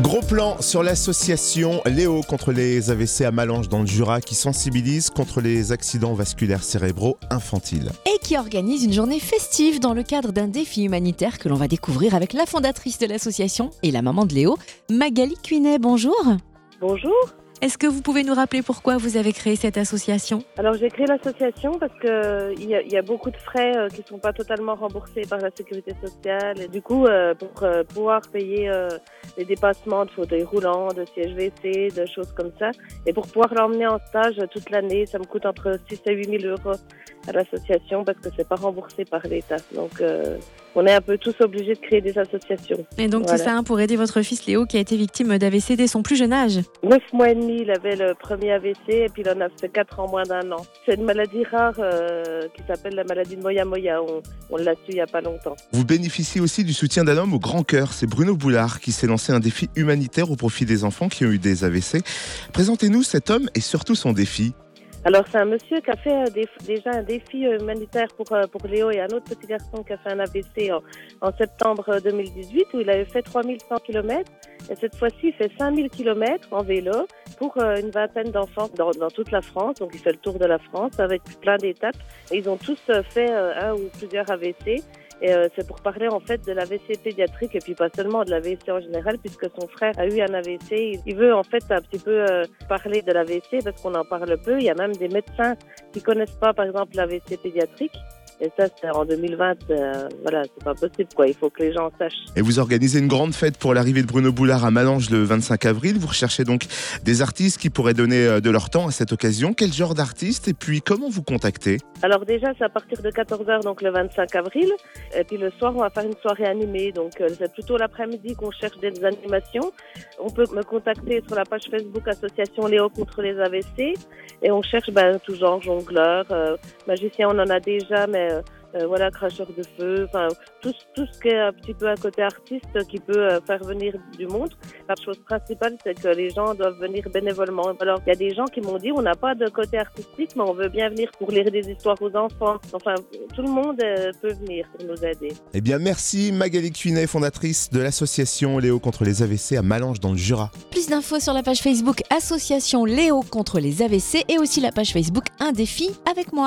Gros plan sur l'association Léo contre les AVC à Malange dans le Jura qui sensibilise contre les accidents vasculaires cérébraux infantiles. et qui organise une journée festive dans le cadre d'un défi humanitaire que l'on va découvrir avec la fondatrice de l'association et la maman de Léo, Magali Cuinet. Bonjour. Bonjour. Est-ce que vous pouvez nous rappeler pourquoi vous avez créé cette association? Alors j'ai créé l'association parce que euh, y, a- y a beaucoup de frais euh, qui sont pas totalement remboursés par la sécurité sociale. Et du coup, euh, pour pouvoir payer les dépassements de fauteuils roulants, de sièges WC, de choses comme ça, et pour pouvoir l'emmener en stage toute l'année, ça me coûte entre 6 et 8 000 euros à l'association parce que c'est pas remboursé par l'État. Donc euh, on est un peu tous obligés de créer des associations. Et donc Voilà. tout ça hein, pour aider votre fils Léo qui a été victime d'AVC dès son plus jeune âge? Neuf mois et demi, il avait le premier AVC et puis il en a fait quatre en moins d'un an. C'est une maladie rare euh, qui s'appelle la maladie de Moya Moya. On, on l'a su il y a pas longtemps. Vous bénéficiez aussi du soutien d'un homme au grand cœur, c'est Bruno Boulard qui s'est lancé un défi humanitaire au profit des enfants qui ont eu des AVC. Présentez-nous cet homme et surtout son défi. Alors c'est un monsieur qui a fait euh, des- déjà un défi euh, humanitaire pour, pour Léo et un autre petit garçon qui a fait un AVC en, en septembre euh, 2018 où il avait fait 3100 km. Et cette fois-ci, il fait 5000 km en vélo pour euh, une vingtaine d'enfants dans, dans toute la France. Donc il fait le tour de la France avec plein d'étapes. Ils ont tous euh, fait euh, un ou plusieurs AVC. Et euh, c'est pour parler en fait de l'AVC pédiatrique et puis pas seulement de l'AVC en général puisque son frère a eu un AVC. Il veut en fait un petit peu euh, parler de l'AVC parce qu'on en parle peu. Il y a même des médecins qui connaissent pas par exemple l'AVC pédiatrique. Et ça, c'est en 2020, euh, voilà, c'est pas possible quoi. Il faut que les gens sachent. Et vous organisez une grande fête pour l'arrivée de Bruno Boulard à Malange le 25 avril. Vous recherchez donc des artistes qui pourraient donner euh, de leur temps à cette occasion. Quel genre d'artistes et puis comment vous contacter Alors déjà, c'est à partir de 14h, donc le 25 avril. Et puis le soir, on va faire une soirée animée. Donc euh, c'est plutôt l'après-midi qu'on cherche des animations. On peut me contacter sur la page Facebook Association Léo contre les AVC. Et on cherche ben, tout genre, jongleur, euh, magicien, on en a déjà, mais euh, euh, voilà, cracheur de feu, enfin tout, tout ce qui est un petit peu un côté artiste qui peut euh, faire venir du monde. La chose principale, c'est que les gens doivent venir bénévolement. Alors, il y a des gens qui m'ont dit, on n'a pas de côté artistique, mais on veut bien venir pour lire des histoires aux enfants. Enfin, tout le monde euh, peut venir pour nous aider. Eh bien merci Magali Cuinet, fondatrice de l'association Léo contre les AVC à Malange dans le Jura. Plus d'infos sur la page Facebook Association Léo contre les AVC et aussi la page Facebook Un défi avec moi.